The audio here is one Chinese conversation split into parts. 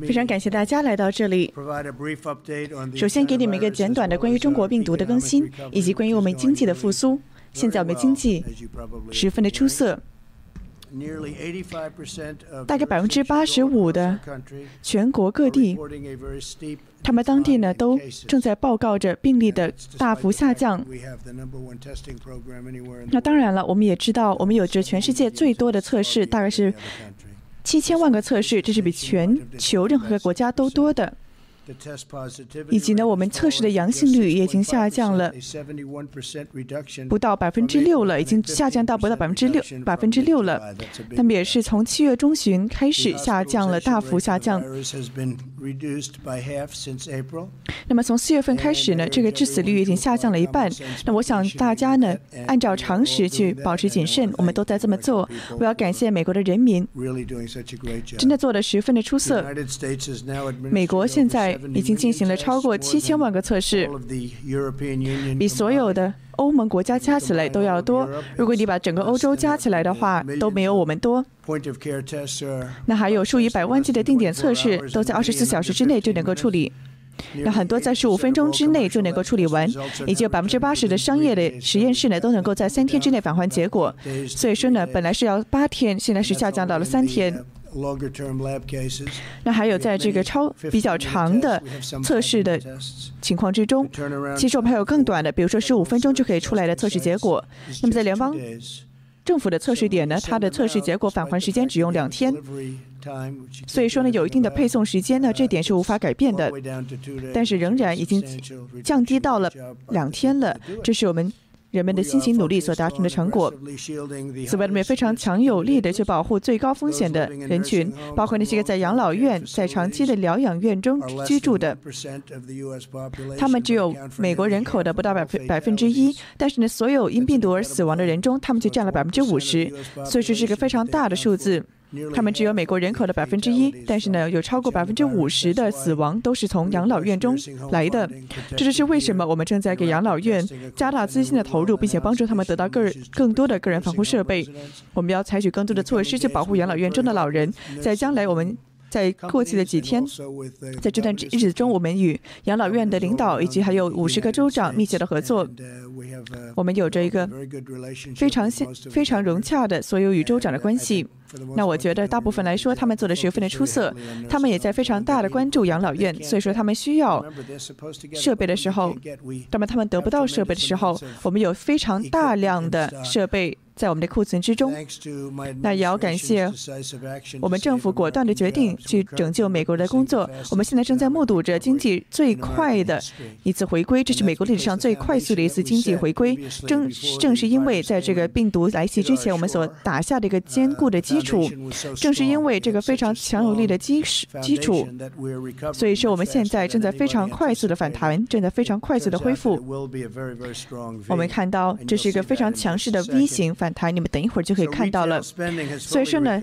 非常感谢大家来到这里。首先给你们一个简短的关于中国病毒的更新，以及关于我们经济的复苏。现在我们经济十分的出色，大概百分之八十五的全国各地，他们当地呢都正在报告着病例的大幅下降。那当然了，我们也知道，我们有着全世界最多的测试，大概是。七千万个测试，这是比全球任何一个国家都多的。以及呢，我们测试的阳性率也已经下降了，不到百分之六了，已经下降到不到百分之六，百分之六了。那么也是从七月中旬开始下降了，大幅下降。那么从四月份开始呢，这个致死率已经下降了一半。那我想大家呢，按照常识去保持谨慎，我们都在这么做。我要感谢美国的人民，真的做得十分的出色。美国现在。已经进行了超过七千万个测试，比所有的欧盟国家加起来都要多。如果你把整个欧洲加起来的话，都没有我们多。那还有数以百万计的定点测试，都在二十四小时之内就能够处理。那很多在十五分钟之内就能够处理完，以及有百分之八十的商业的实验室呢，都能够在三天之内返还结果。所以说呢，本来是要八天，现在是下降到了三天。那还有在这个超比较长的测试的情况之中，其实我们还有更短的，比如说十五分钟就可以出来的测试结果。那么在联邦政府的测试点呢，它的测试结果返还时间只用两天，所以说呢有一定的配送时间呢，这点是无法改变的，但是仍然已经降低到了两天了，这是我们。人们的辛勤努力所达成的成果。此外，我们也非常强有力的去保护最高风险的人群，包括那些个在养老院、在长期的疗养院中居住的。他们只有美国人口的不到百分百分之一，但是呢，所有因病毒而死亡的人中，他们就占了百分之五十，所以说是个非常大的数字。他们只有美国人口的百分之一，但是呢，有超过百分之五十的死亡都是从养老院中来的。这就是为什么我们正在给养老院加大资金的投入，并且帮助他们得到个更多的个人防护设备。我们要采取更多的措施去保护养老院中的老人。在将来，我们。在过去的几天，在这段日子中，我们与养老院的领导以及还有五十个州长密切的合作。我们有着一个非常非常融洽的所有与州长的关系。那我觉得大部分来说，他们做的十分的出色。他们也在非常大的关注养老院，所以说他们需要设备的时候，那么他们得不到设备的时候，我们有非常大量的设备。在我们的库存之中，那也要感谢我们政府果断的决定去拯救美国的工作。我们现在正在目睹着经济最快的一次回归，这是美国历史上最快速的一次经济回归。正正是因为在这个病毒来袭之前，我们所打下的一个坚固的基础，正是因为这个非常强有力的基石基础，所以说我们现在正在非常快速的反弹，正在非常快速的恢复。我们看到这是一个非常强势的 V 型反。台，你们等一会儿就可以看到了。所以说呢，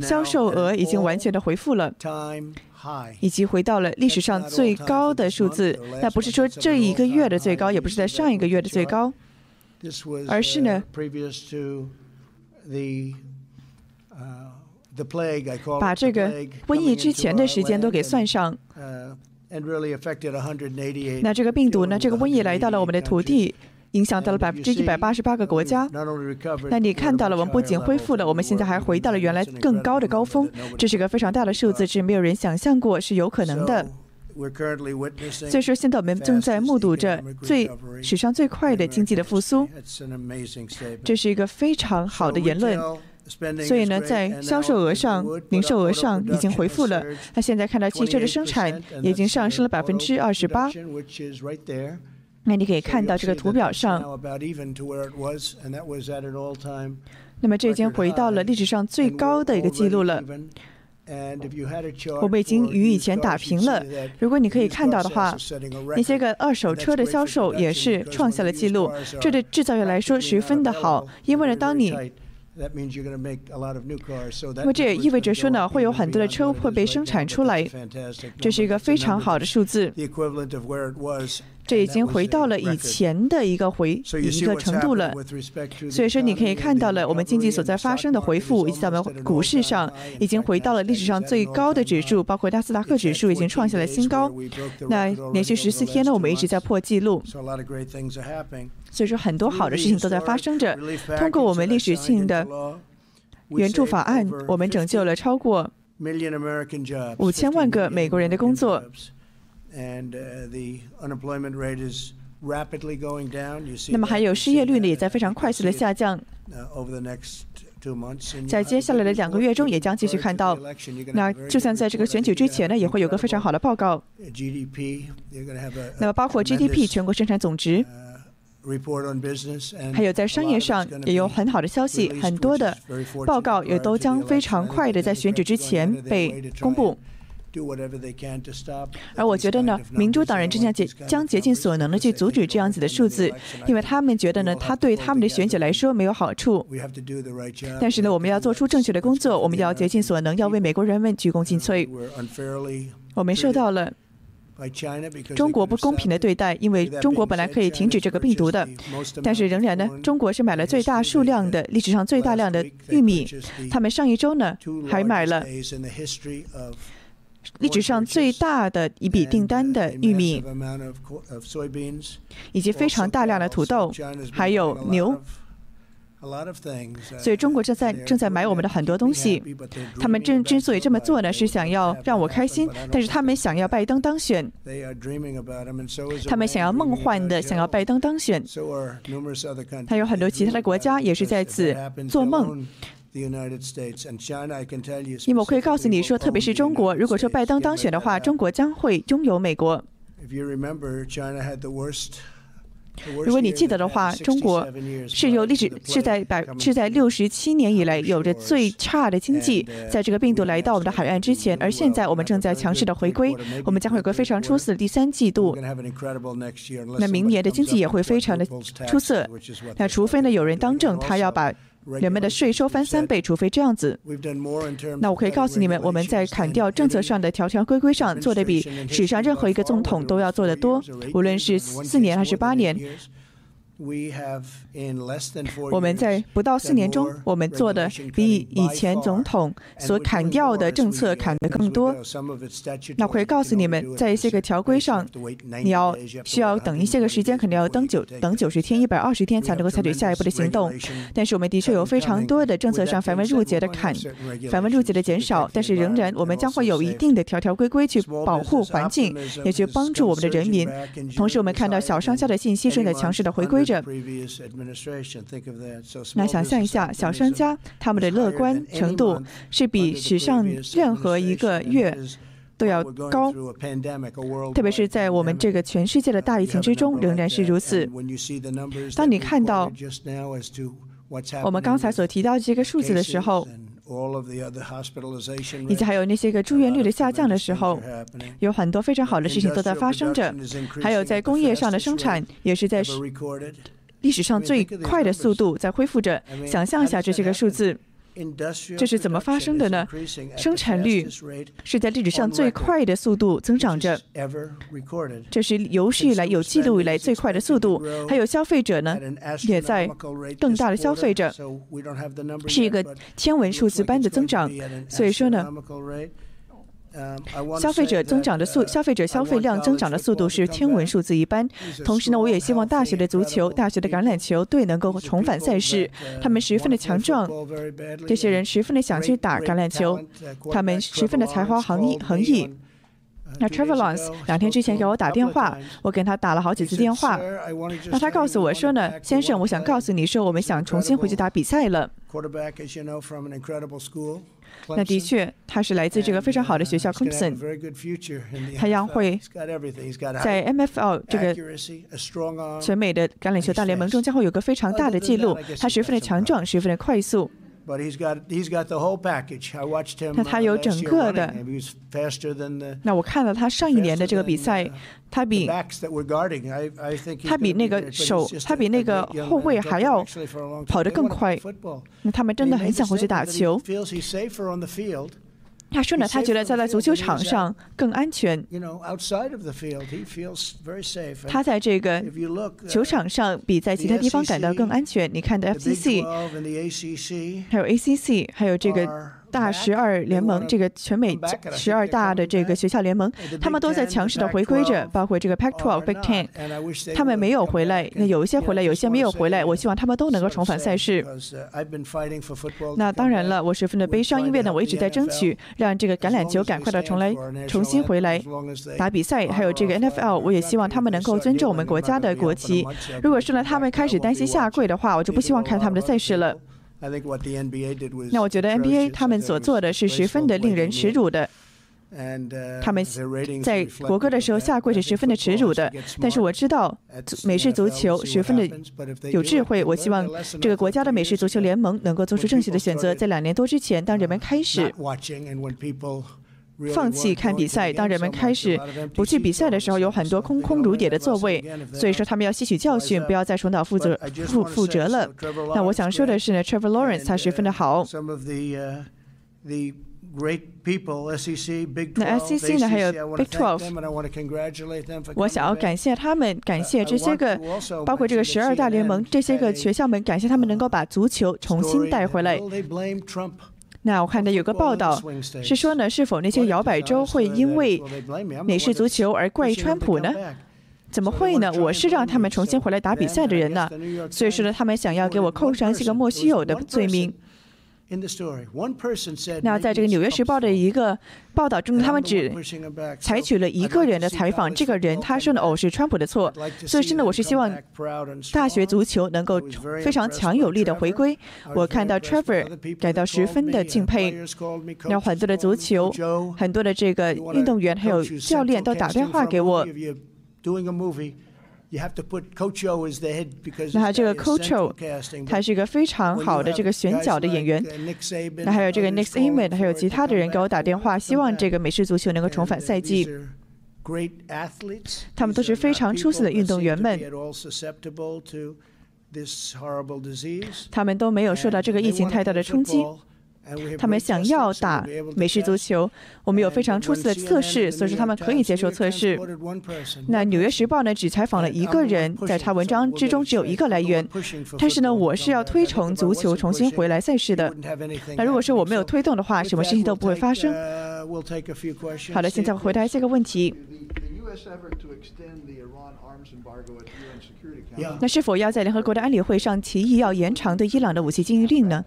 销售额已经完全的回复了，以及回到了历史上最高的数字。那不是说这一个月的最高，也不是在上一个月的最高，而是呢，把这个瘟疫之前的时间都给算上。那这个病毒呢，这个瘟疫来到了我们的土地。影响到了百分之一百八十八个国家。那你看到了，我们不仅恢复了，我们现在还回到了原来更高的高峰。这是个非常大的数字，是没有人想象过是有可能的。所以说，现在我们正在目睹着最史上最快的经济的复苏。这是一个非常好的言论。所以呢，在销售额上、零售额上已经回复了。那现在看到汽车的生产已经上升了百分之二十八。那你可以看到这个图表上，那么这已经回到了历史上最高的一个记录了。我们已经与以前打平了。如果你可以看到的话，那些个二手车的销售也是创下了记录。这对制造业来说十分的好，因为呢，当你那么这也意味着说呢，会有很多的车会被生产出来，这是一个非常好的数字。这已经回到了以前的一个回一个程度了。所以说，你可以看到了我们经济所在发生的回复，以及在我们股市上已经回到了历史上最高的指数，包括纳斯达克指数已经创下了新高。那连续十四天呢，我们一直在破纪录。所以说，很多好的事情都在发生着。通过我们历史性的援助法案，我们拯救了超过五千万个美国人的工作。那么还有失业率呢，也在非常快速的下降。在接下来的两个月中，也将继续看到。那就算在这个选举之前呢，也会有个非常好的报告。那么包括 GDP 全国生产总值，还有在商业上也有很好的消息，很多的报告也都将非常快的在选举之前被公布。而我觉得呢，民主党人正将竭将竭尽所能的去阻止这样子的数字，因为他们觉得呢，他对他们的选举来说没有好处。但是呢，我们要做出正确的工作，我们要竭尽所能，要为美国人们鞠躬尽瘁。我们受到了中国不公平的对待，因为中国本来可以停止这个病毒的，但是仍然呢，中国是买了最大数量的历史上最大量的玉米，他们上一周呢还买了。历史上最大的一笔订单的玉米，以及非常大量的土豆，还有牛。所以中国正在正在买我们的很多东西。他们正之所以这么做呢，是想要让我开心。但是他们想要拜登当选，他们想要梦幻的想要拜登当选。还有很多其他的国家也是在此做梦。因为我可以告诉你说，特别是中国，如果说拜登当选的话，中国将会拥有美国。如果你记得的话，中国是有历史是在百是在六十七年以来有着最差的经济，在这个病毒来到我们的海岸之前，而现在我们正在强势的回归，我们将会有个非常出色的第三季度。那明年的经济也会非常的出色。那除非呢有人当政，他要把。人们的税收翻三倍，除非这样子。那我可以告诉你们，我们在砍掉政策上的条条规规上做的比史上任何一个总统都要做的多，无论是四年还是八年。我们在不到四年中，我们做的比以前总统所砍掉的政策砍得更多。那我可以告诉你们，在一些个条规上，你要需要等一些个时间，可能要等九等九十天、一百二十天才能够采取下一步的行动。但是我们的确有非常多的政策上繁文缛节的砍，繁文缛节的减少，但是仍然我们将会有一定的条条规规去保护环境，也去帮助我们的人民。同时，我们看到小商家的信息正在强势的回归着。那想象一下，小商家他们的乐观程度是比史上任何一个月都要高，特别是在我们这个全世界的大疫情之中，仍然是如此。当你看到我们刚才所提到这个数字的时候，以及还有那些个住院率的下降的时候，有很多非常好的事情都在发生着。还有在工业上的生产也是在历史上最快的速度在恢复着。想象一下这些个数字。这是怎么发生的呢？生产率是在历史上最快的速度增长着，这是有史以来有记录以来最快的速度。还有消费者呢，也在更大的消费着，是一个天文数字般的增长。所以说呢。消费者增长的速，消费者消费量增长的速度是天文数字一般。同时呢，我也希望大学的足球、大学的橄榄球队能够重返赛事。他们十分的强壮，这些人十分的想去打橄榄球，他们十分的才华横溢横溢。那 Trevor Lawrence 两天之前给我打电话，我给他打了好几次电话。那他告诉我说呢，先生，我想告诉你说，我们想重新回去打比赛了。那的确，他是来自这个非常好的学校 Clemson，他将会在 MFL 这个全美的橄榄球大联盟中将会有个非常大的记录。他十分的强壮，十分的快速。那他有整个的。那我看了他上一年的这个比赛，他比他比那个手，他比那个后卫还要跑得更快。那他们真的很想回去打球。他说呢，他觉得在在足球场上更安全。他在这个球场上比在其他地方感到更安全。你看的 FCC，还有 ACC，还有这个。大十二联盟，这个全美十二大的这个学校联盟，他们都在强势的回归着，包括这个 Pac-12、Big Ten，他们没有回来，那有一些回来，有些没有回来。我希望他们都能够重返赛事。那当然了，我十分的悲伤，因为呢，我一直在争取让这个橄榄球赶快的重来，重新回来打比赛。还有这个 NFL，我也希望他们能够尊重我们国家的国旗。如果说呢，他们开始担心下跪的话，我就不希望看他们的赛事了。那我觉得 NBA 他们所做的是十分的令人耻辱的。他们在国歌的时候下跪是十分的耻辱的。但是我知道美式足球十分的有智慧。我希望这个国家的美式足球联盟能够做出正确的选择。在两年多之前，当人们开始。放弃看比赛。当人们开始不去比赛的时候，有很多空空如也的座位。所以说，他们要吸取教训，不要再重蹈覆辙负覆辙了。那我想说的是呢，Trevor Lawrence 他十分的好。那 SEC 呢，还有 Big Twelve，我想要感谢他们，感谢这些个，包括这个十二大联盟这些个学校们，感谢他们能够把足球重新带回来。那我看到有个报道是说呢，是否那些摇摆州会因为美式足球而怪川普呢？怎么会呢？我是让他们重新回来打比赛的人呢，所以说呢，他们想要给我扣上这个莫须有的罪名。那在这个《纽约时报》的一个报道中，他们只采取了一个人的采访。这个人他说的：“哦，是川普的错。”所以，真的，我是希望大学足球能够非常强有力的回归。我看到 Trevor 感到十分的敬佩。那很多的足球，很多的这个运动员还有教练都打电话给我。那这个 Coach，他是一个非常好的这个选角的演员。那还有这个 Nick Saban，还有其他的人给我打电话，希望这个美式足球能够重返赛季。他们都是非常出色的运动员们。他们都没有受到这个疫情太大的冲击。他们想要打美式足球，我们有非常出色的测试，所以说他们可以接受测试。那《纽约时报》呢，只采访了一个人，在他文章之中只有一个来源。但是呢，我是要推崇足球重新回来赛事的。那如果说我没有推动的话，什么事情都不会发生。好的，现在回答这个问题。那是否要在联合国的安理会上提议要延长对伊朗的武器禁运令呢？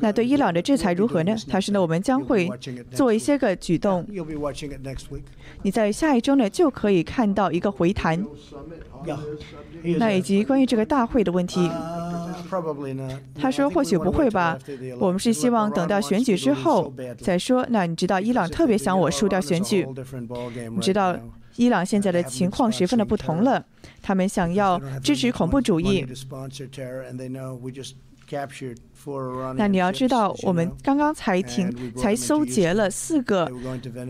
那对伊朗的制裁如何呢？他说呢，我们将会做一些个举动。你在下一周呢就可以看到一个回弹。那以及关于这个大会的问题，他说或许不会吧。我们是希望等到选举之后再说。那你知道伊朗特别想我输掉选举，你知道伊朗现在的情况十分的不同了，他们想要支持恐怖主义。那你要知道，我们刚刚才停，才搜劫了四个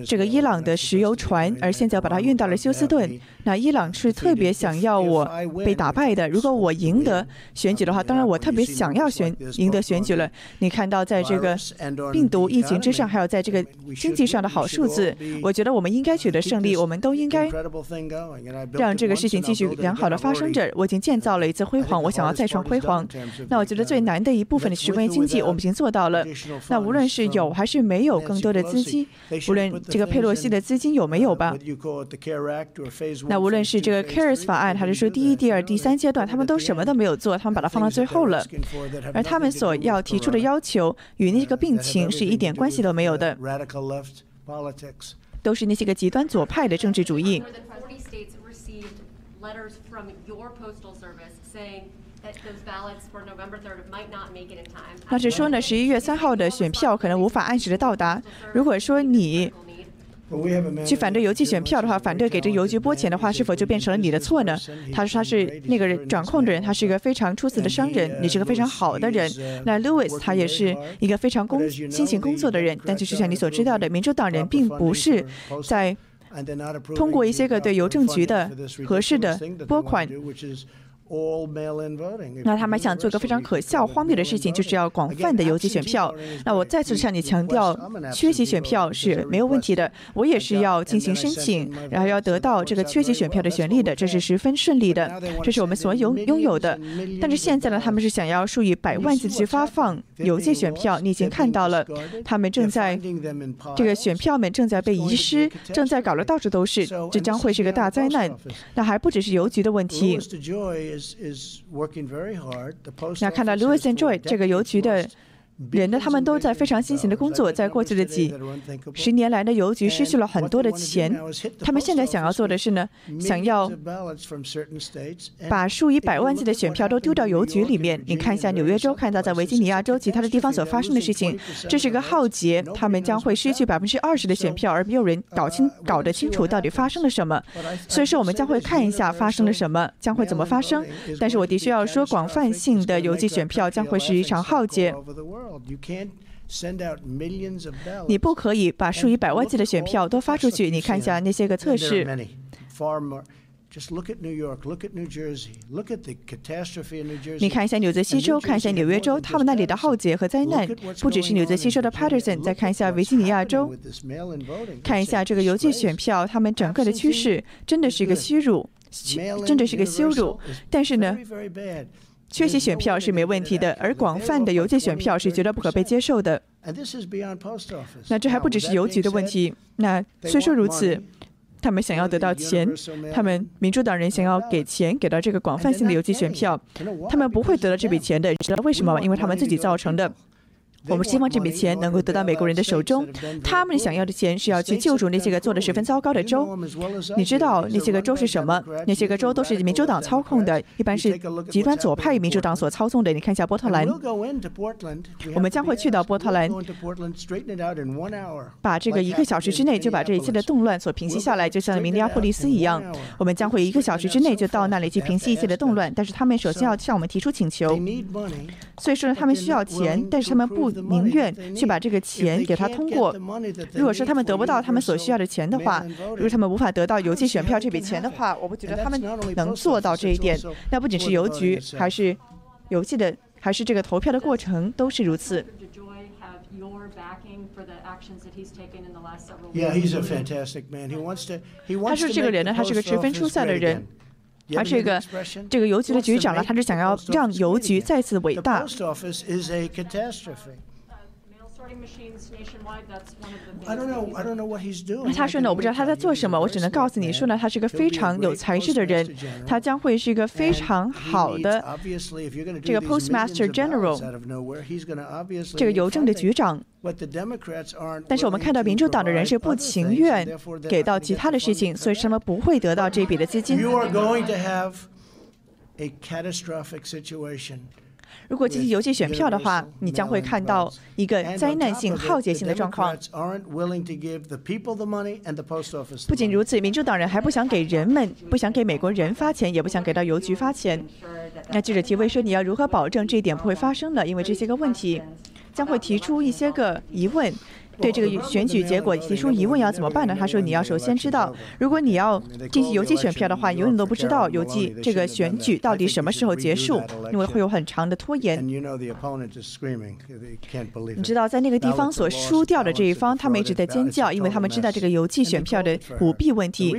这个伊朗的石油船，而现在把它运到了休斯顿。那伊朗是特别想要我被打败的。如果我赢得选举的话，当然我特别想要选赢得选举了。你看到在这个病毒疫情之上，还有在这个经济上的好数字，我觉得我们应该取得胜利。我们都应该让这个事情继续良好的发生着。我已经建造了一次辉煌，我想要再创辉煌。那我觉得最难的一部分是关于经济，我们已经做到了。那无论是有还是没有更多的资金，无论这个佩洛西的资金有没有吧。那无论是这个 CARES 法案，还是说第一、第二、第三阶段，他们都什么都没有做，他们把它放到最后了。而他们所要提出的要求与那个病情是一点关系都没有的，都是那些个极端左派的政治主义。那是说呢，十一月三号的选票可能无法按时的到达。如果说你。去反对邮寄选票的话，反对给这邮局拨钱的话，是否就变成了你的错呢？他说他是那个人掌控的人，他是一个非常出色的商人，你是个非常好的人。那 Louis 他也是一个非常工辛勤工作的人，但就是像你所知道的，民主党人并不是在通过一些个对邮政局的合适的拨款。那他们想做一个非常可笑、荒谬的事情，就是要广泛的邮寄选票。那我再次向你强调，缺席选票是没有问题的。我也是要进行申请，然后要得到这个缺席选票的权利的，这是十分顺利的，这是我们所有拥有的。但是现在呢，他们是想要数以百万计去发放邮寄选票。你已经看到了，他们正在这个选票们正在被遗失，正在搞得到处都是，这将会是个大灾难。那还不只是邮局的问题。那看到 Louis and Joy 这个邮局的。 人呢，他们都在非常辛勤的工作。在过去的几十年来呢，邮局失去了很多的钱。他们现在想要做的是呢，想要把数以百万计的选票都丢到邮局里面。你看一下纽约州，看到在维吉尼亚州其他的地方所发生的事情，这是一个浩劫。他们将会失去百分之二十的选票，而没有人搞清、搞得清楚到底发生了什么。所以说，我们将会看一下发生了什么，将会怎么发生。但是我的确要说，广泛性的邮寄选票将会是一场浩劫。你不可以把数以百万计的选票都发出去。你看一下那些个测试。你看一下纽泽西州，看一下纽约州，他们那里的浩劫和灾难，不只是纽泽西州的 Patterson。再看一下维吉尼亚州，看一下这个邮寄选票，他们整个的趋势真的是一个屈辱，真的是个羞辱。但是呢？缺席选票是没问题的，而广泛的邮寄选票是绝对不可被接受的。那这还不只是邮局的问题。那虽说如此，他们想要得到钱，他们民主党人想要给钱给到这个广泛性的邮寄选票，他们不会得到这笔钱的。你知道为什么吗？因为他们自己造成的。我们希望这笔钱能够得到美国人的手中。他们想要的钱是要去救助那些个做的十分糟糕的州。你知道那些个州是什么？那些个州都是民主党操控的，一般是极端左派民主党所操纵的。你看一下波特兰，我们将会去到波特兰，把这个一个小时之内就把这一切的动乱所平息下来，就像明尼阿波利斯一样。我们将会一个小时之内就到那里去平息一切的动乱。但是他们首先要向我们提出请求，所以说呢，他们需要钱，但是他们不。宁愿去把这个钱给他通过。如果是他们得不到他们所需要的钱的话，如果他们无法得到邮寄选票这笔钱的话，我不觉得他们能做到这一点。那不仅是邮局，还是邮寄的，还是这个投票的过程都是如此。他是这个人呢，他是个十分出色的人。而这个这个邮局的局长呢，他是想要让邮局再次伟大。他说呢，我不知道他在做什么，我只能告诉你说呢，他是个非常有才智的人，他将会是一个非常好的这个 Postmaster General，这个邮政的局长。但是我们看到民主党的人是不情愿给到其他的事情，所以他们不会得到这笔的资金。如果进行邮寄选票的话，你将会看到一个灾难性、浩劫性的状况。不仅如此，民主党人还不想给人们、不想给美国人发钱，也不想给到邮局发钱。那记者提问说：“你要如何保证这一点不会发生呢？因为这些个问题将会提出一些个疑问。”对这个选举结果提出疑问要怎么办呢？他说：“你要首先知道，如果你要进行邮寄选票的话，永远都不知道邮寄这个选举到底什么时候结束，因为会有很长的拖延。你知道，在那个地方所输掉的这一方，他们一直在尖叫，因为他们知道这个邮寄选票的舞弊问题。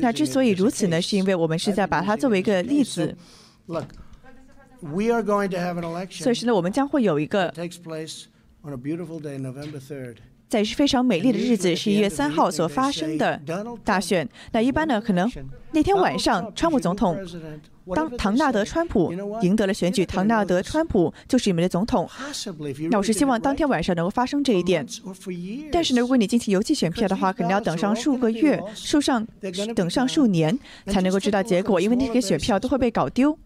那之所以如此呢，是因为我们是在把它作为一个例子。所以是呢，我们将会有一个。”在非常美丽的日子，十一月三号所发生的大选。那一般呢，可能那天晚上，川普总统当唐纳德·川普赢得了选举，唐纳德·川普就是你们的总统。那我是希望当天晚上能够发生这一点。但是呢，如果你进行邮寄选票的话，可能要等上数个月、数上等上数年才能够知道结果，因为那些选票都会被搞丢。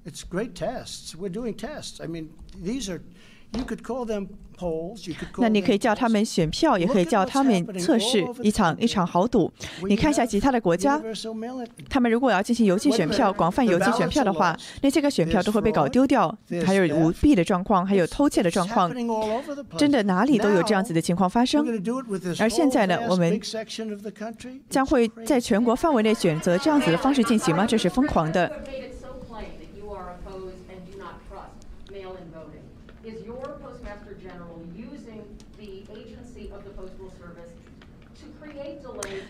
那你可以叫他们选票，也可以叫他们测试一场一场豪赌。你看一下其他的国家，他们如果要进行邮寄选票、广泛邮寄选票的话，那些个选票都会被搞丢掉，还有舞弊的状况，还有偷窃的状况，真的哪里都有这样子的情况发生。而现在呢，我们将会在全国范围内选择这样子的方式进行吗？这是疯狂的。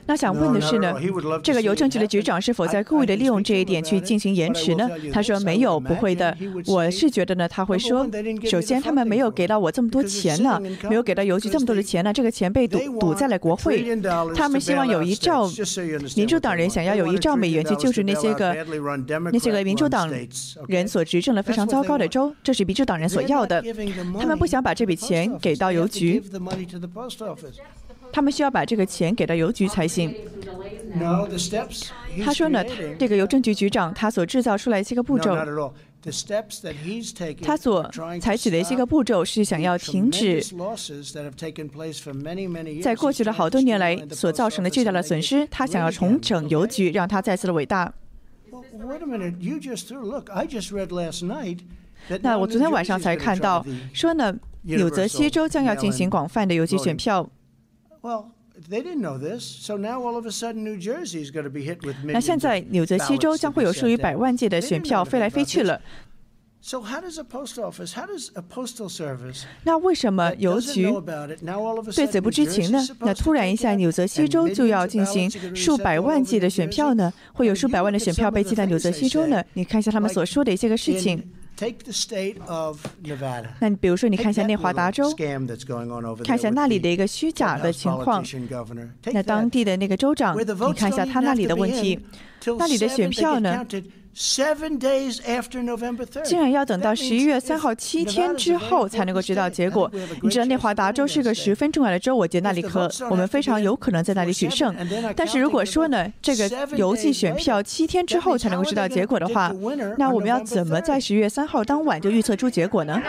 那想问的是呢，这个邮政局的局长是否在故意的利用这一点去进行延迟呢？他说没有，不会的。我是觉得呢，他会说，首先他们没有给到我这么多钱呢，没有给到邮局这么多的钱呢，这个钱被堵堵在了国会。他们希望有一兆，民主党人想要有一兆美元去救助那些个那些个民主党人所执政的非常糟糕的州，这是民主党人所要的。他们不想把这笔钱给到邮局。他们需要把这个钱给到邮局才行。他说呢，这个邮政局局长他所制造出来一些个步骤，他所采取的一些个步骤是想要停止在过去的好多年来所造成的巨大的损失。他想要重整邮局，让它再次的伟大。那我昨天晚上才看到，说呢，纽泽西州将要进行广泛的邮寄选票。那现在纽泽西州将会有数以百万计的选票飞来飞去了 sohad is a post office how does a postal service。那为什么邮局对此不知情呢？那突然一下，纽泽西州就要进行数百万计的选票呢？会有数百万的选票被寄到纽泽西州呢？你看一下他们所说的一些个事情。那你比如说，你看一下内华达州，看一下那里的一个虚假的情况。那当地的那个州长，你看一下他那里的问题，那里的选票呢？竟然要等到十一月三号七天之后才能够知道结果。你知道内华达州是个十分重要的州，我觉得那里可我们非常有可能在那里取胜。但是如果说呢，这个邮寄选票七天之后才能够知道结果的话，那我们要怎么在十一月三号当晚就预测出结果呢？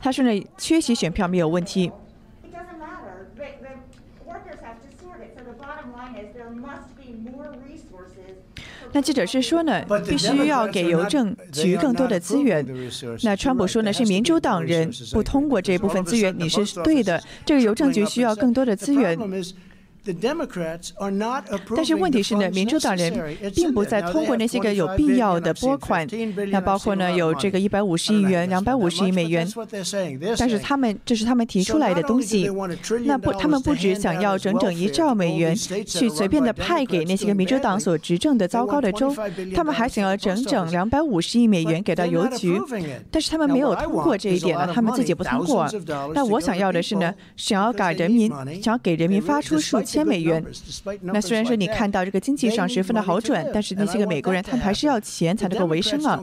他说呢，缺席选票没有问题。那记者是说呢，必须要给邮政局更多的资源。那川普说呢，是民主党人不通过这部分资源，你是对的。这个邮政局需要更多的资源。但是问题是呢，民主党人并不在通过那些个有必要的拨款，那包括呢有这个一百五十亿元、两百五十亿美元。但是他们这是他们提出来的东西。那不，他们不只想要整整一兆美元去随便的派给那些个民主党所执政的糟糕的州，他们还想要整整两百五十亿美元给到邮局。但是他们没有通过这一点呢，他们自己不通过。那我想要的是呢，想要给人民，想要给人民发出数千。千美元。那虽然说你看到这个经济上十分的好转，但是那些个美国人他们还是要钱才能够维生啊。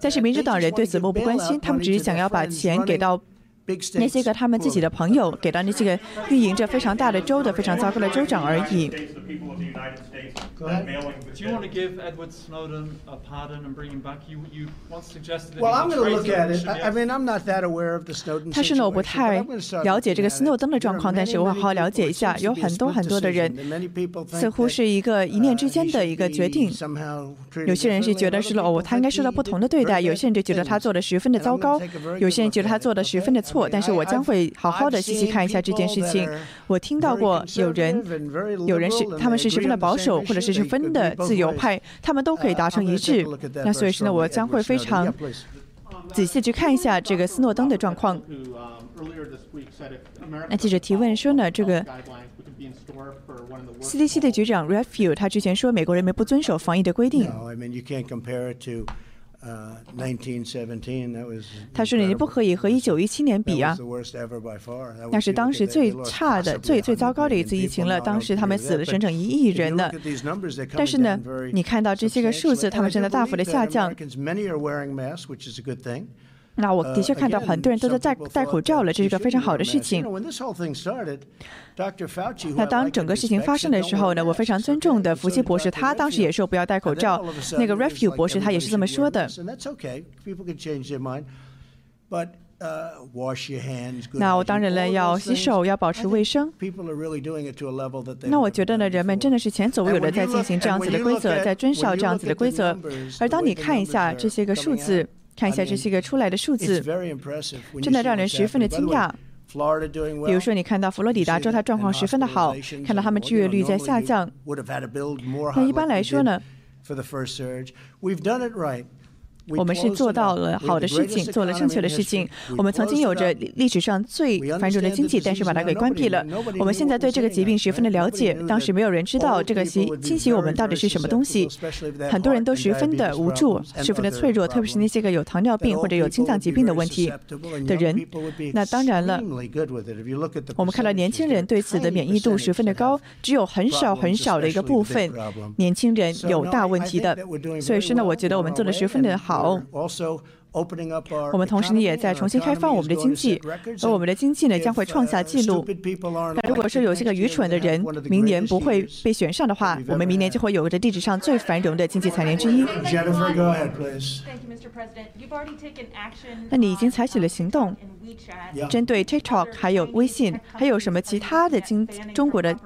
但是民主党人对此漠不关心，他们只是想要把钱给到。那些个他们自己的朋友给到那些个运营着非常大的州的非常糟糕的州长而已。他是呢，我不太了解这个斯诺登的状况，但是我好好了解一下。有很多很多的人，似乎是一个一念之间的一个决定。有些人是觉得是哦，他应该受到不同的对待；有些人就觉得他做的十分的糟糕；有些人觉得他做的十分的错。错，但是我将会好好的细细看一下这件事情。我听到过有人，有人是他们是十分的保守，或者是十分的自由派，他们都可以达成一致。那所以说呢，我将会非常仔细去看一下这个斯诺登的状况。那记者提问说呢，这个 CDC 的局长 Refu 他之前说美国人民不遵守防疫的规定。他说：“你不可以和一九一七年比啊，那是当时最差的、最最糟糕的一次疫情了。当时他们死了整整一亿人呢。但是呢，你看到这些个数字，他们正在大幅的下降。”那我的确看到很多人都在戴戴口罩了，这是个非常好的事情。那当整个事情发生的时候呢，我非常尊重的福奇博士，他当时也说不要戴口罩。那个 Refu 博士他也是这么说的。那我当然了，要洗手，要保持卫生。那我觉得呢，人们真的是前所未有的在进行这样子的规则，在遵守这样子的规则。而当你看一下这些个数字。看一下这些个出来的数字，真的让人十分的惊讶。比如说，你看到佛罗里达州，它状况十分的好，看到他们治愈率在下降。那一般来说呢，我们是做到了好的事情，做了正确的事情。我们曾经有着历史上最繁荣的经济，但是把它给关闭了。我们现在对这个疾病十分的了解，当时没有人知道这个袭侵袭我们到底是什么东西，很多人都十分的无助，十分的脆弱，特别是那些个有糖尿病或者有心脏疾病的问题的人。那当然了，我们看到年轻人对此的免疫度十分的高，只有很少很少的一个部分年轻人有大问题的。所以说呢，我觉得我们做的十分的好。好，我们同时呢也在重新开放我们的经济，而我们的经济呢将会创下纪录。那如果说有些个愚蠢的人明年不会被选上的话，我们明年就会有着地址上最繁荣的经济财年之一。那你已经采取了行动，针对 TikTok 还有微信，还有什么其他的经中国的？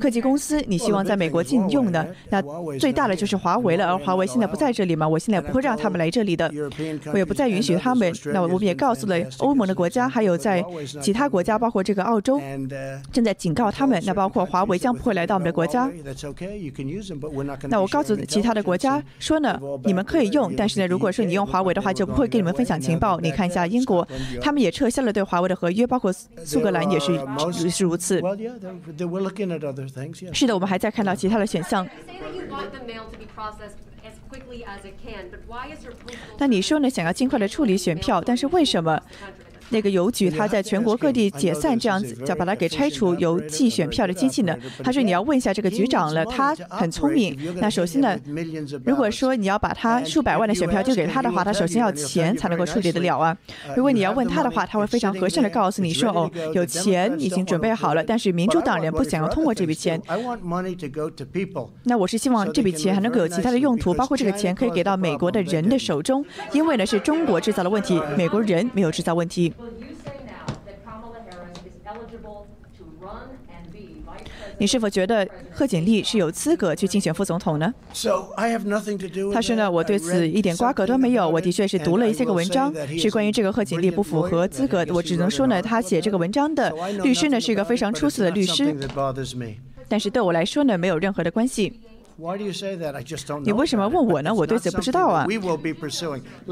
科技公司，你希望在美国禁用的？那最大的就是华为了，而华为现在不在这里嘛，我现在不会让他们来这里的，我也不再允许他们。那我们也告诉了欧盟的国家，还有在其他国家，包括这个澳洲，正在警告他们。那包括华为将不会来到我们的国家。那我告诉其他的国家说呢，你们可以用，但是呢，如果说你用华为的话，就不会跟你们分享情报。你看一下英国，他们也撤销了对华为的合约，包括苏格兰也是是如此。是的，我们还在看到其他的选项。那你说呢？想要尽快的处理选票，但是为什么？那个邮局，他在全国各地解散这样子，叫把它给拆除邮寄选票的机器呢？他说你要问一下这个局长了，他很聪明。那首先呢，如果说你要把他数百万的选票丢给他的话，他首先要钱才能够处理得了啊。如果你要问他的话，他会非常和善的告诉你说，哦，有钱已经准备好了，但是民主党人不想要通过这笔钱。那我是希望这笔钱还能够有其他的用途，包括这个钱可以给到美国的人的手中，因为呢是中国制造的问题，美国人没有制造问题。你是否觉得贺锦丽是有资格去竞选副总统呢？他说呢，我对此一点瓜葛都没有。我的确是读了一些个文章，是关于这个贺锦丽不符合资格的。我只能说呢，他写这个文章的律师呢是一个非常出色的律师。但是对我来说呢，没有任何的关系。你为什么问我呢？我对此不知道啊。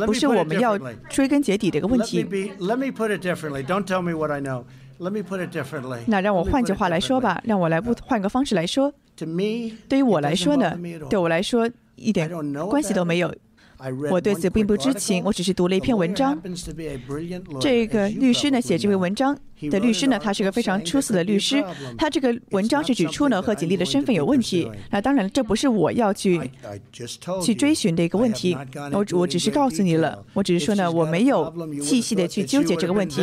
不是我们要追根结底的一个问题。那让我换句话来说吧，让我来不换个方式来说。对于我来说呢，对我来说一点关系都没有。我对此并不知情，我只是读了一篇文章。这个律师呢，写这篇文章的律师呢，他是个非常出色的律师。他这个文章是指出呢，贺锦丽的身份有问题。那当然，这不是我要去去追寻的一个问题。我我只是告诉你了，我只是说呢，我没有细细的去纠结这个问题。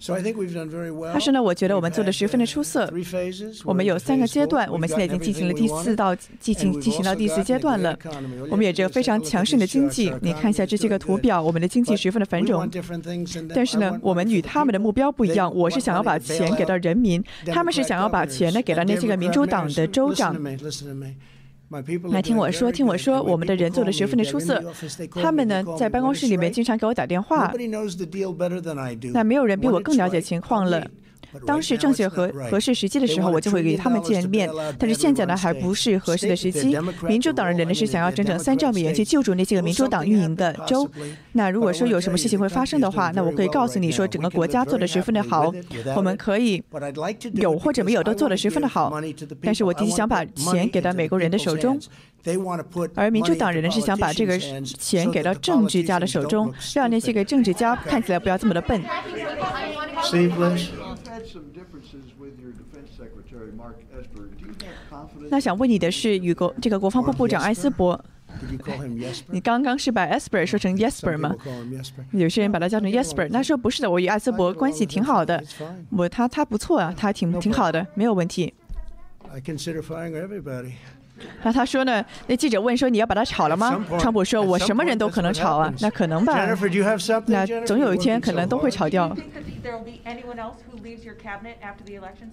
他说呢，我觉得我们做的十分的出色。我们有三个阶段，我们现在已经进行了第四到进行进行到第四阶段了。我们有着非常强盛的经济，你看一下这些个图表，我们的经济十分的繁荣。但是呢，我们与他们的目标不一样。我是想要把钱给到人民，他们是想要把钱呢给到那些个民主党的州长。来听我说，听我说，我们的人做的十分的出色。他们呢，在办公室里面经常给我打电话。那没有人比我更了解情况了。当时正确合合适时机的时候，我就会与他们见面。但是现在呢，还不是合适的时机。民主党人呢是想要整整三兆美元去救助那些个民主党运营的州。那如果说有什么事情会发生的话，那我可以告诉你说，整个国家做的十分的好。我们可以有或者没有都做的十分的好。但是我的确想把钱给到美国人的手中，而民主党人呢是想把这个钱给到政治家的手中，让那些个政治家看起来不要这么的笨。那想问你的是，与国这个国防部部长埃斯伯，你刚刚是把 Esper 说成 Yesper 吗？有些人把他叫成 Yesper。那说不是的，我与艾斯伯关系挺好的，我他他不错啊，他挺挺好的，没有问题。那他说呢？那记者问说：“你要把他炒了吗？”川普说：“我什么人都可能炒啊。”那可能吧？那总有一天可能都会炒掉。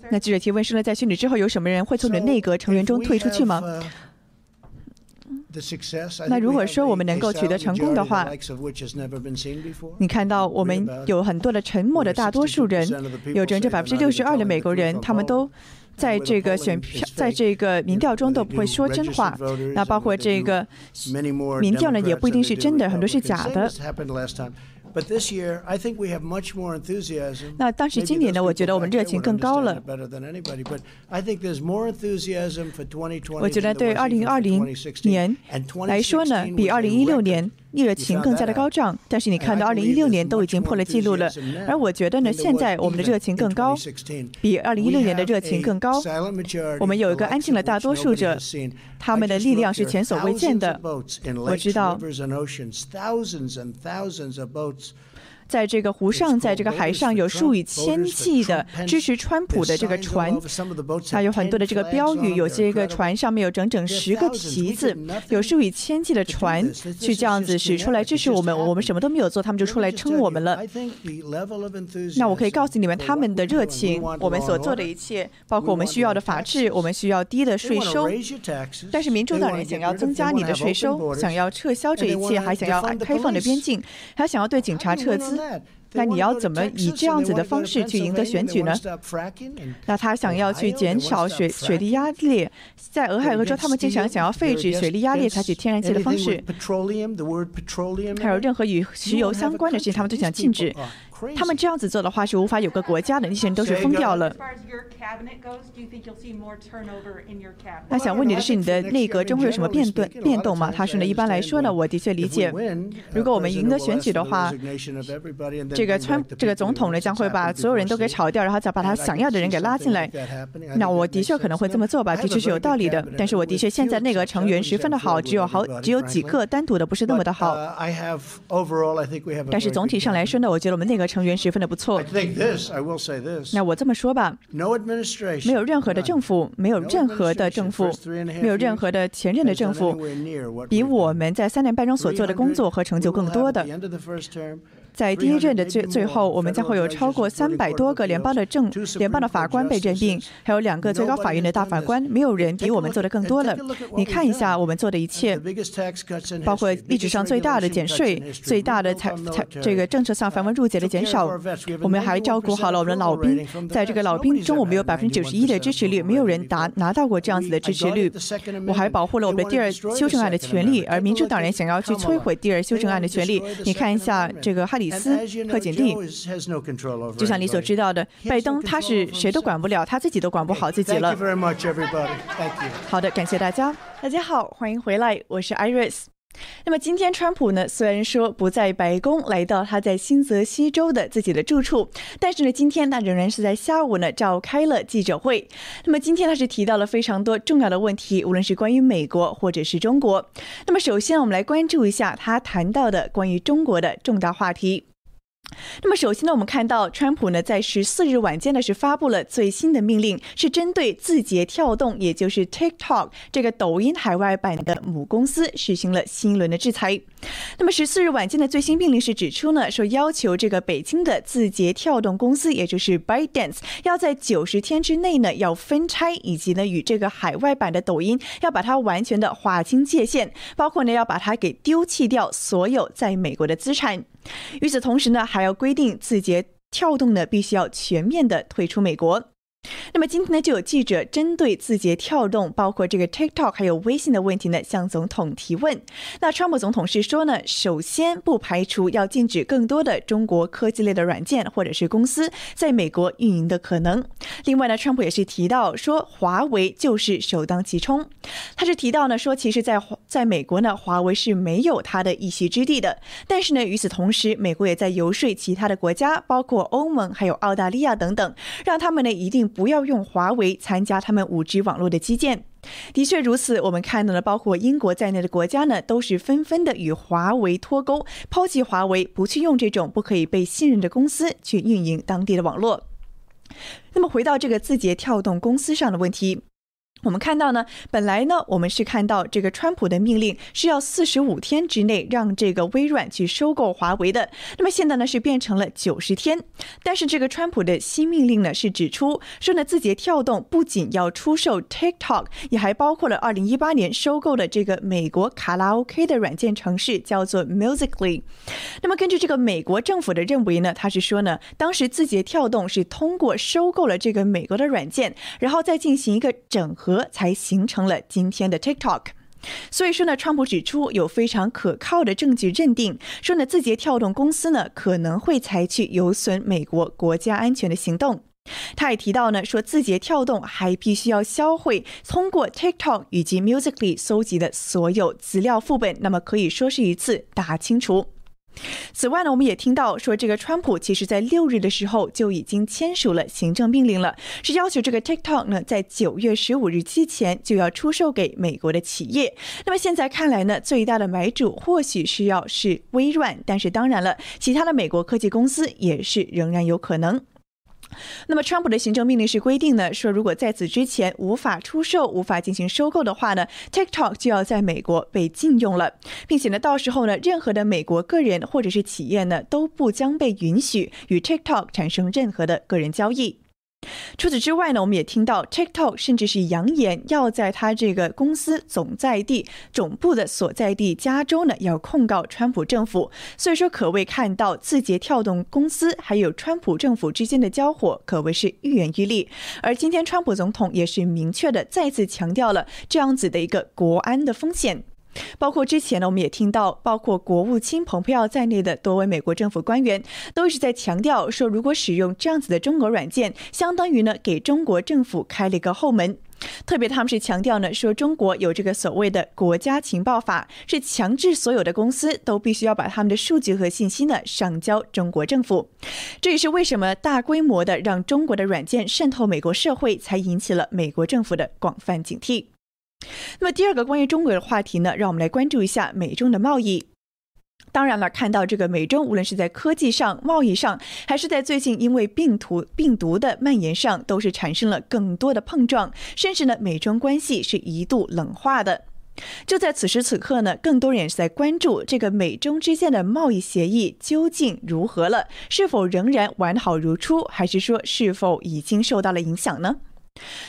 那记者提问说呢：“在选举之后，有什么人会从你的内阁成员中退出去吗？”那如果说我们能够取得成功的话，你看到我们有很多的沉默的大多数人，有整整百分之六十二的美国人，他们都在这个选票，在这个民调中都不会说真话。那包括这个民调呢，也不一定是真的，很多是假的。那当时今年呢，我觉得我们热情更高了。我觉得对二零二零年来说呢，比二零一六年。热情更加的高涨，但是你看到二零一六年都已经破了记录了，而我觉得呢，现在我们的热情更高，比二零一六年的热情更高。我们有一个安静的大多数者，他们的力量是前所未见的。我知道。在这个湖上，在这个海上，有数以千计的支持川普的这个船，它有很多的这个标语，有些个船上面有整整十个旗子，有数以千计的船去这样子使出来支持我们，我们什么都没有做，他们就出来撑我们了。那我可以告诉你们，他们的热情，我们所做的一切，包括我们需要的法治，我们需要低的税收，但是民主党人想要增加你的税收，想要撤销这一切，还想要开放的边境，还想要对警察撤资。那你要怎么以这样子的方式去赢得选举呢？那他想要去减少水水力压力，在俄亥俄州，他们经常想要废止水力压力，采取天然气的方式。还有任何与石油相关的事情，他们都想禁止。他们这样子做的话，是无法有个国家的，那些人都是疯掉了。那想问你的是，你的内阁中会有什么变动变动吗？他说呢，一般来说呢，我的确理解，如果我们赢得选举的话，这个川这个总统呢将会把所有人都给炒掉，然后再把他想要的人给拉进来。那我的确可能会这么做吧，的确是有道理的。但是我的确现在内阁成员十分的好，只有好只有几个单独的不是那么的好。但是总体上来说呢，我觉得我们内阁。成员十分的不错。那我这么说吧，没有任何的政府，没有任何的政府，没有任何的前任的政府，比我们在三年半中所做的工作和成就更多的。在第一任的最最后，我们将会有超过三百多个联邦的政联邦的法官被任命，还有两个最高法院的大法官。没有人比我们做的更多了。你看一下我们做的一切，包括历史上最大的减税、最大的财财这个政策上繁文缛节的减少。我们还照顾好了我们的老兵，在这个老兵中，我们有百分之九十一的支持率，没有人达拿到过这样子的支持率。我还保护了我们的第二修正案的权利，而民主党人想要去摧毁第二修正案的权利。你看一下这个哈里。里斯贺锦丽，就像你所知道的，拜登他是谁都管不了，他自己都管不好自己了。好的，感谢大家。大家好，欢迎回来，我是 Iris。那么今天川普呢，虽然说不在白宫，来到他在新泽西州的自己的住处，但是呢，今天他仍然是在下午呢召开了记者会。那么今天他是提到了非常多重要的问题，无论是关于美国或者是中国。那么首先我们来关注一下他谈到的关于中国的重大话题。那么首先呢，我们看到川普呢在十四日晚间呢是发布了最新的命令，是针对字节跳动，也就是 TikTok 这个抖音海外版的母公司实行了新一轮的制裁。那么十四日晚间的最新命令是指出呢，说要求这个北京的字节跳动公司，也就是 ByteDance，要在九十天之内呢要分拆，以及呢与这个海外版的抖音要把它完全的划清界限，包括呢要把它给丢弃掉所有在美国的资产。与此同时呢，还要规定字节跳动呢必须要全面的退出美国。那么今天呢，就有记者针对字节跳动，包括这个 TikTok 还有微信的问题呢，向总统提问。那川普总统是说呢，首先不排除要禁止更多的中国科技类的软件或者是公司在美国运营的可能。另外呢，川普也是提到说，华为就是首当其冲。他是提到呢，说其实，在在美国呢，华为是没有他的一席之地的。但是呢，与此同时，美国也在游说其他的国家，包括欧盟还有澳大利亚等等，让他们呢一定。不要用华为参加他们五 G 网络的基建。的确如此，我们看到了，包括英国在内的国家呢，都是纷纷的与华为脱钩，抛弃华为，不去用这种不可以被信任的公司去运营当地的网络。那么回到这个字节跳动公司上的问题。我们看到呢，本来呢，我们是看到这个川普的命令是要四十五天之内让这个微软去收购华为的，那么现在呢是变成了九十天。但是这个川普的新命令呢是指出说呢，字节跳动不仅要出售 TikTok，也还包括了二零一八年收购的这个美国卡拉 OK 的软件城市叫做 Musically。那么根据这个美国政府的认为呢，他是说呢，当时字节跳动是通过收购了这个美国的软件，然后再进行一个整合才形成了今天的 TikTok。所以说呢，川普指出有非常可靠的证据认定，说呢，字节跳动公司呢可能会采取有损美国国家安全的行动。他也提到呢，说字节跳动还必须要销毁通过 TikTok 以及 Musically 搜集的所有资料副本，那么可以说是一次大清除。此外呢，我们也听到说，这个川普其实在六日的时候就已经签署了行政命令了，是要求这个 TikTok 呢在九月十五日之前就要出售给美国的企业。那么现在看来呢，最大的买主或许需要是微软，但是当然了，其他的美国科技公司也是仍然有可能。那么，川普的行政命令是规定呢，说如果在此之前无法出售、无法进行收购的话呢，TikTok 就要在美国被禁用了，并且呢，到时候呢，任何的美国个人或者是企业呢，都不将被允许与 TikTok 产生任何的个人交易。除此之外呢，我们也听到 TikTok 甚至是扬言要在他这个公司总在地总部的所在地加州呢，要控告川普政府。所以说，可谓看到字节跳动公司还有川普政府之间的交火，可谓是愈演愈烈。而今天，川普总统也是明确的再次强调了这样子的一个国安的风险。包括之前呢，我们也听到，包括国务卿蓬佩奥在内的多位美国政府官员都一直在强调说，如果使用这样子的中国软件，相当于呢给中国政府开了一个后门。特别他们是强调呢，说中国有这个所谓的国家情报法，是强制所有的公司都必须要把他们的数据和信息呢上交中国政府。这也是为什么大规模的让中国的软件渗透美国社会，才引起了美国政府的广泛警惕。那么第二个关于中国的话题呢，让我们来关注一下美中的贸易。当然了，看到这个美中无论是在科技上、贸易上，还是在最近因为病毒病毒的蔓延上，都是产生了更多的碰撞，甚至呢，美中关系是一度冷化的。就在此时此刻呢，更多人也是在关注这个美中之间的贸易协议究竟如何了，是否仍然完好如初，还是说是否已经受到了影响呢？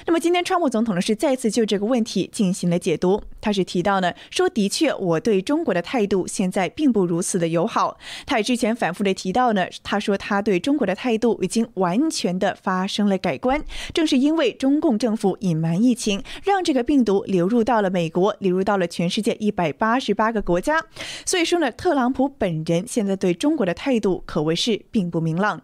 那么今天，川普总统呢是再次就这个问题进行了解读。他是提到呢，说的确，我对中国的态度现在并不如此的友好。他也之前反复的提到呢，他说他对中国的态度已经完全的发生了改观。正是因为中共政府隐瞒疫情，让这个病毒流入到了美国，流入到了全世界一百八十八个国家。所以说呢，特朗普本人现在对中国的态度可谓是并不明朗。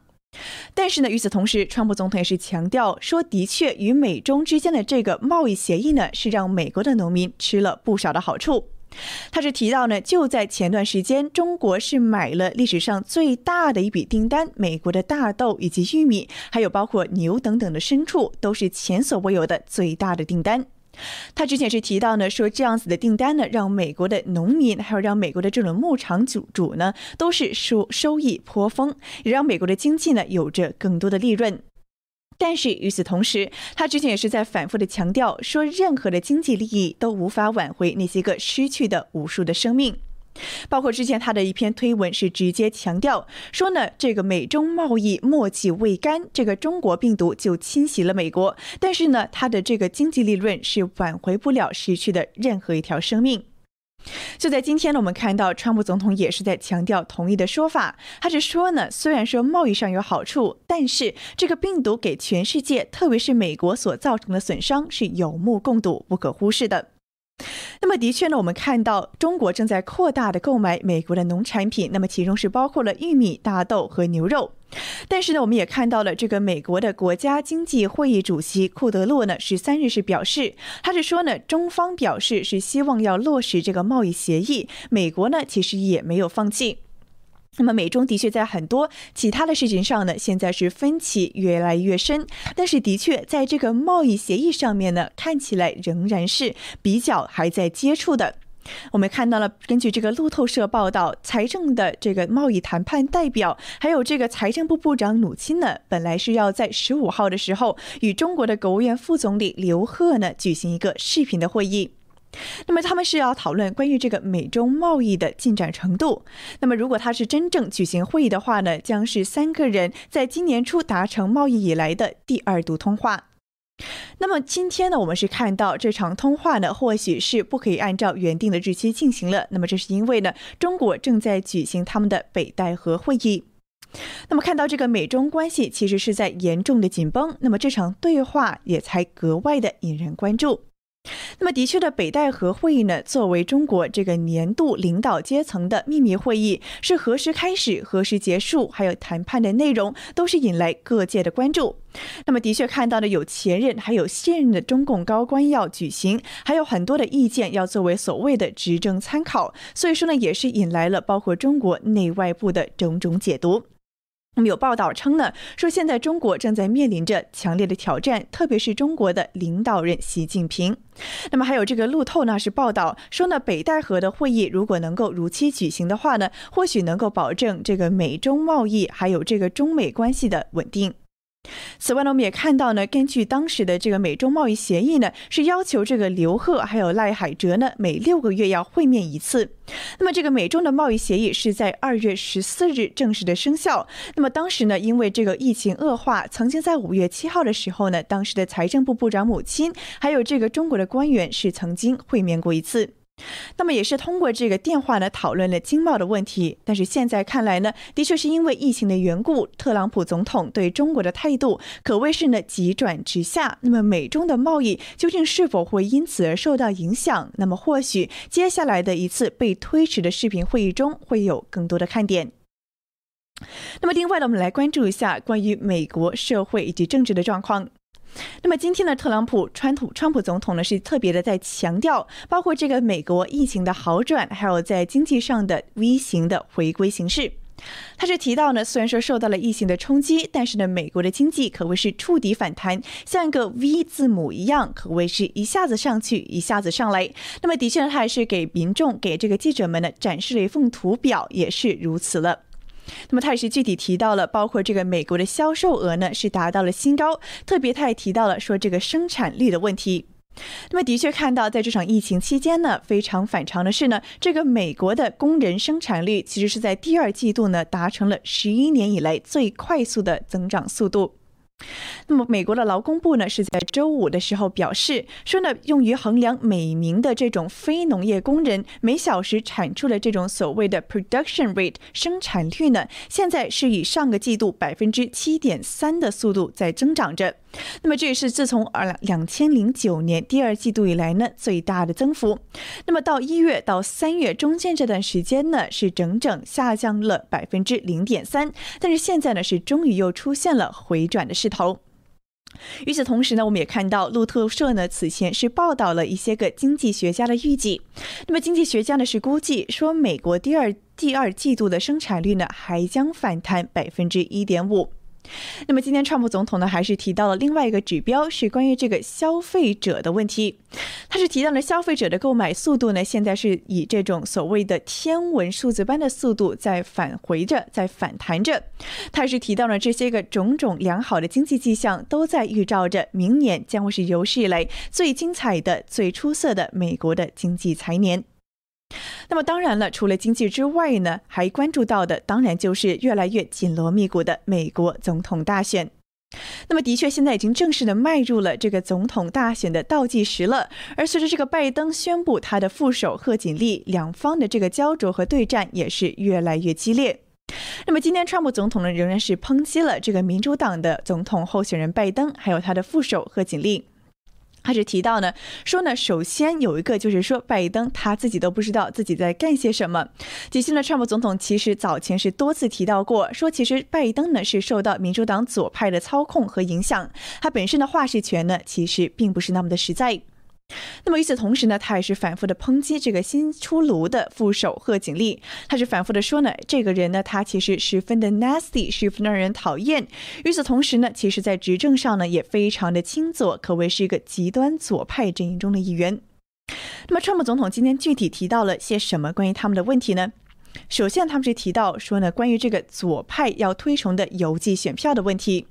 但是呢，与此同时，川普总统也是强调说，的确，与美中之间的这个贸易协议呢，是让美国的农民吃了不少的好处。他是提到呢，就在前段时间，中国是买了历史上最大的一笔订单，美国的大豆以及玉米，还有包括牛等等的牲畜，都是前所未有的最大的订单。他之前是提到呢，说这样子的订单呢，让美国的农民还有让美国的这种牧场主主呢，都是收收益颇丰，也让美国的经济呢有着更多的利润。但是与此同时，他之前也是在反复的强调说，任何的经济利益都无法挽回那些个失去的无数的生命。包括之前他的一篇推文是直接强调说呢，这个美中贸易默契未干，这个中国病毒就侵袭了美国，但是呢，他的这个经济利润是挽回不了失去的任何一条生命。就在今天呢，我们看到川普总统也是在强调同一的说法，他是说呢，虽然说贸易上有好处，但是这个病毒给全世界，特别是美国所造成的损伤是有目共睹、不可忽视的。那么的确呢，我们看到中国正在扩大的购买美国的农产品，那么其中是包括了玉米、大豆和牛肉。但是呢，我们也看到了这个美国的国家经济会议主席库德洛呢，十三日是表示，他是说呢，中方表示是希望要落实这个贸易协议，美国呢其实也没有放弃。那么美中的确在很多其他的事情上呢，现在是分歧越来越深。但是的确在这个贸易协议上面呢，看起来仍然是比较还在接触的。我们看到了，根据这个路透社报道，财政的这个贸易谈判代表，还有这个财政部部长努钦呢，本来是要在十五号的时候与中国的国务院副总理刘鹤呢举行一个视频的会议。那么他们是要讨论关于这个美中贸易的进展程度。那么如果他是真正举行会议的话呢，将是三个人在今年初达成贸易以来的第二度通话。那么今天呢，我们是看到这场通话呢，或许是不可以按照原定的日期进行了。那么这是因为呢，中国正在举行他们的北戴河会议。那么看到这个美中关系其实是在严重的紧绷，那么这场对话也才格外的引人关注。那么，的确的，北戴河会议呢，作为中国这个年度领导阶层的秘密会议，是何时开始、何时结束，还有谈判的内容，都是引来各界的关注。那么，的确看到的有前任，还有现任的中共高官要举行，还有很多的意见要作为所谓的执政参考，所以说呢，也是引来了包括中国内外部的种种解读。那么有报道称呢，说现在中国正在面临着强烈的挑战，特别是中国的领导人习近平。那么还有这个路透呢是报道说呢，北戴河的会议如果能够如期举行的话呢，或许能够保证这个美中贸易还有这个中美关系的稳定。此外呢，我们也看到呢，根据当时的这个美中贸易协议呢，是要求这个刘鹤还有赖海哲呢，每六个月要会面一次。那么这个美中的贸易协议是在二月十四日正式的生效。那么当时呢，因为这个疫情恶化，曾经在五月七号的时候呢，当时的财政部部长母亲还有这个中国的官员是曾经会面过一次。那么也是通过这个电话呢讨论了经贸的问题，但是现在看来呢，的确是因为疫情的缘故，特朗普总统对中国的态度可谓是呢急转直下。那么美中的贸易究竟是否会因此而受到影响？那么或许接下来的一次被推迟的视频会议中会有更多的看点。那么另外呢，我们来关注一下关于美国社会以及政治的状况。那么今天呢，特朗普、川普、川普总统呢是特别的在强调，包括这个美国疫情的好转，还有在经济上的 V 型的回归形势。他是提到呢，虽然说受到了疫情的冲击，但是呢，美国的经济可谓是触底反弹，像一个 V 字母一样，可谓是一下子上去，一下子上来。那么的确呢，他还是给民众、给这个记者们呢展示了一份图表，也是如此了。那么他也是具体提到了，包括这个美国的销售额呢是达到了新高，特别他也提到了说这个生产力的问题。那么的确看到，在这场疫情期间呢，非常反常的是呢，这个美国的工人生产率其实是在第二季度呢达成了十一年以来最快速的增长速度。那么，美国的劳工部呢是在周五的时候表示说呢，用于衡量每名的这种非农业工人每小时产出的这种所谓的 production rate 生产率呢，现在是以上个季度百分之七点三的速度在增长着。那么这也是自从二两千零九年第二季度以来呢最大的增幅。那么到一月到三月中间这段时间呢，是整整下降了百分之零点三，但是现在呢是终于又出现了回转的势头。与此同时呢，我们也看到路透社呢此前是报道了一些个经济学家的预计。那么经济学家呢是估计说，美国第二第二季度的生产率呢还将反弹百分之一点五。那么今天，川普总统呢还是提到了另外一个指标，是关于这个消费者的问题。他是提到了消费者的购买速度呢，现在是以这种所谓的天文数字般的速度在返回着，在反弹着。他是提到了这些个种种良好的经济迹象，都在预兆着明年将会是有史以来最精彩的、最出色的美国的经济财年。那么当然了，除了经济之外呢，还关注到的当然就是越来越紧锣密鼓的美国总统大选。那么的确，现在已经正式的迈入了这个总统大选的倒计时了。而随着这个拜登宣布他的副手贺锦丽，两方的这个焦灼和对战也是越来越激烈。那么今天，川普总统呢仍然是抨击了这个民主党的总统候选人拜登，还有他的副手贺锦丽。他是提到呢，说呢，首先有一个就是说，拜登他自己都不知道自己在干些什么。其实呢，川普总统其实早前是多次提到过，说其实拜登呢是受到民主党左派的操控和影响，他本身的话事权呢其实并不是那么的实在。那么与此同时呢，他也是反复的抨击这个新出炉的副手贺锦丽。他是反复的说呢，这个人呢，他其实十分的 nasty，十分让人讨厌。与此同时呢，其实在执政上呢，也非常的亲左，可谓是一个极端左派阵营中的一员。那么，川普总统今天具体提到了些什么关于他们的问题呢？首先，他们是提到说呢，关于这个左派要推崇的邮寄选票的问题。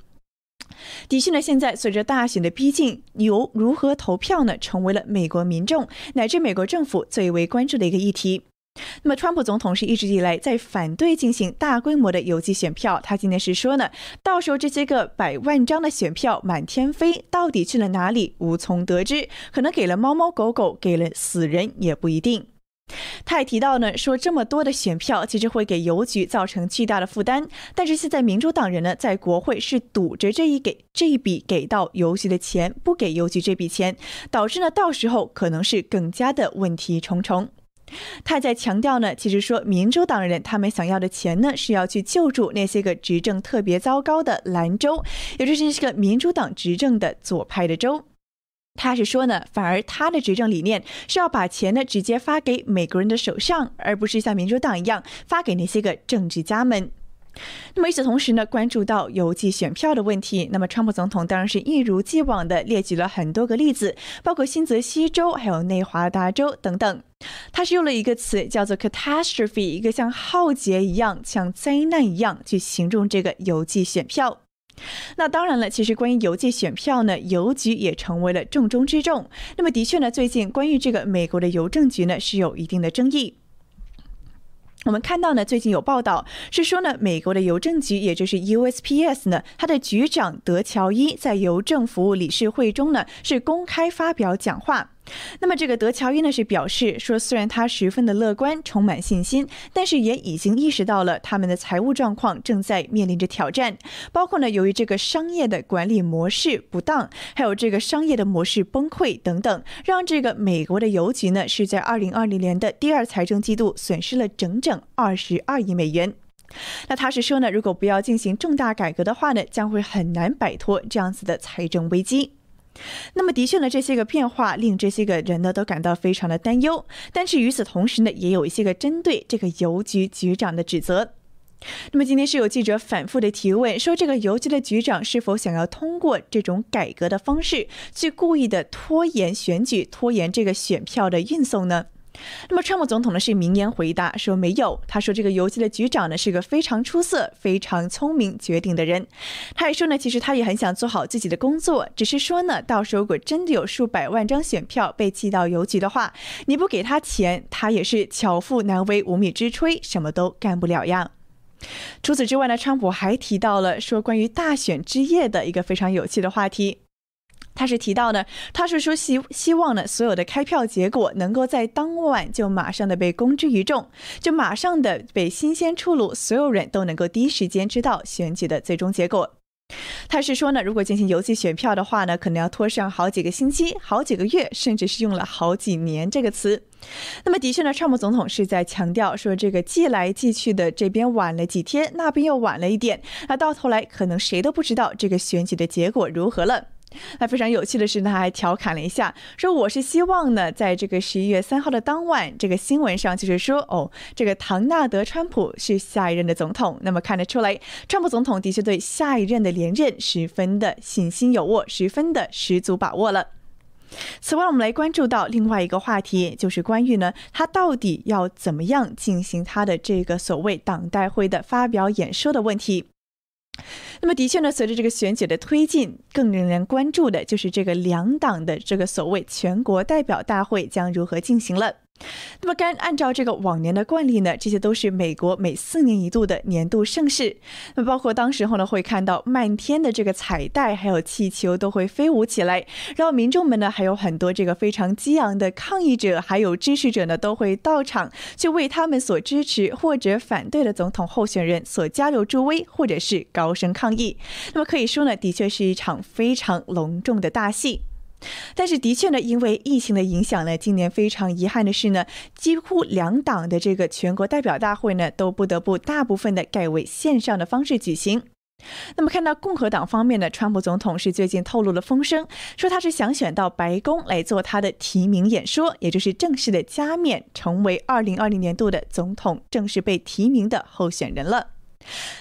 的确呢，现在随着大选的逼近，由如何投票呢，成为了美国民众乃至美国政府最为关注的一个议题。那么，川普总统是一直以来在反对进行大规模的邮寄选票。他今天是说呢，到时候这些个百万张的选票满天飞，到底去了哪里，无从得知，可能给了猫猫狗狗，给了死人也不一定。他也提到呢，说这么多的选票其实会给邮局造成巨大的负担，但是现在民主党人呢，在国会是赌着这一给这一笔给到邮局的钱，不给邮局这笔钱，导致呢，到时候可能是更加的问题重重。他在强调呢，其实说民主党人他们想要的钱呢，是要去救助那些个执政特别糟糕的兰州，也就是这个民主党执政的左派的州。他是说呢，反而他的执政理念是要把钱呢直接发给美国人的手上，而不是像民主党一样发给那些个政治家们。那么与此同时呢，关注到邮寄选票的问题，那么川普总统当然是一如既往的列举了很多个例子，包括新泽西州、还有内华达州等等。他是用了一个词叫做 catastrophe，一个像浩劫一样、像灾难一样去形容这个邮寄选票。那当然了，其实关于邮寄选票呢，邮局也成为了重中之重。那么的确呢，最近关于这个美国的邮政局呢，是有一定的争议。我们看到呢，最近有报道是说呢，美国的邮政局，也就是 USPS 呢，它的局长德乔伊在邮政服务理事会中呢，是公开发表讲话。那么这个德乔伊呢是表示说，虽然他十分的乐观，充满信心，但是也已经意识到了他们的财务状况正在面临着挑战，包括呢由于这个商业的管理模式不当，还有这个商业的模式崩溃等等，让这个美国的邮局呢是在二零二零年的第二财政季度损失了整整二十二亿美元。那他是说呢，如果不要进行重大改革的话呢，将会很难摆脱这样子的财政危机。那么的确呢，这些个变化令这些个人呢都感到非常的担忧。但是与此同时呢，也有一些个针对这个邮局局长的指责。那么今天是有记者反复的提问，说这个邮局的局长是否想要通过这种改革的方式，去故意的拖延选举、拖延这个选票的运送呢？那么，川普总统呢是明言回答说没有。他说这个邮局的局长呢是个非常出色、非常聪明、决定的人。他也说呢，其实他也很想做好自己的工作，只是说呢，到时候如果真的有数百万张选票被寄到邮局的话，你不给他钱，他也是巧妇难为无米之炊，什么都干不了呀。除此之外呢，川普还提到了说关于大选之夜的一个非常有趣的话题。他是提到呢，他是说希希望呢，所有的开票结果能够在当晚就马上的被公之于众，就马上的被新鲜出炉，所有人都能够第一时间知道选举的最终结果。他是说呢，如果进行邮寄选票的话呢，可能要拖上好几个星期、好几个月，甚至是用了好几年这个词。那么的确呢，川普总统是在强调说，这个寄来寄去的这边晚了几天，那边又晚了一点，那到头来可能谁都不知道这个选举的结果如何了。那非常有趣的是，他还调侃了一下，说我是希望呢，在这个十一月三号的当晚，这个新闻上就是说，哦，这个唐纳德·川普是下一任的总统。那么看得出来，川普总统的确对下一任的连任十分的信心有握，十分的十足把握了。此外，我们来关注到另外一个话题，就是关于呢，他到底要怎么样进行他的这个所谓党代会的发表演说的问题。那么，的确呢，随着这个选举的推进，更令人关注的就是这个两党的这个所谓全国代表大会将如何进行了。那么，该按照这个往年的惯例呢，这些都是美国每四年一度的年度盛事。那包括当时候呢，会看到漫天的这个彩带，还有气球都会飞舞起来。然后民众们呢，还有很多这个非常激昂的抗议者，还有支持者呢，都会到场去为他们所支持或者反对的总统候选人所加油助威，或者是高声抗议。那么可以说呢，的确是一场非常隆重的大戏。但是的确呢，因为疫情的影响呢，今年非常遗憾的是呢，几乎两党的这个全国代表大会呢，都不得不大部分的改为线上的方式举行。那么看到共和党方面呢，川普总统是最近透露了风声，说他是想选到白宫来做他的提名演说，也就是正式的加冕，成为二零二零年度的总统正式被提名的候选人了。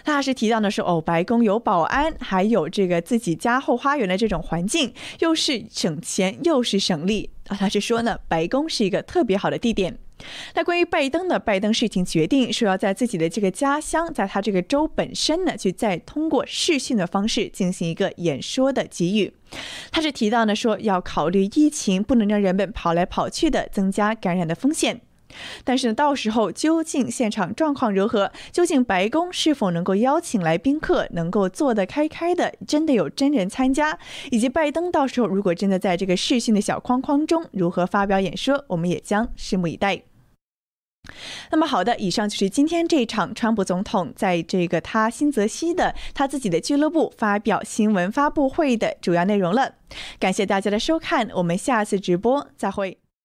他是提到呢是，哦，白宫有保安，还有这个自己家后花园的这种环境，又是省钱又是省力，啊，他是说呢，白宫是一个特别好的地点。那关于拜登呢，拜登是已经决定说要在自己的这个家乡，在他这个州本身呢，去再通过视讯的方式进行一个演说的给予。他是提到呢，说要考虑疫情，不能让人们跑来跑去的，增加感染的风险。但是呢，到时候究竟现场状况如何？究竟白宫是否能够邀请来宾客，能够坐得开开的，真的有真人参加？以及拜登到时候如果真的在这个视讯的小框框中如何发表演说，我们也将拭目以待。那么好的，以上就是今天这一场川普总统在这个他新泽西的他自己的俱乐部发表新闻发布会的主要内容了。感谢大家的收看，我们下次直播再会。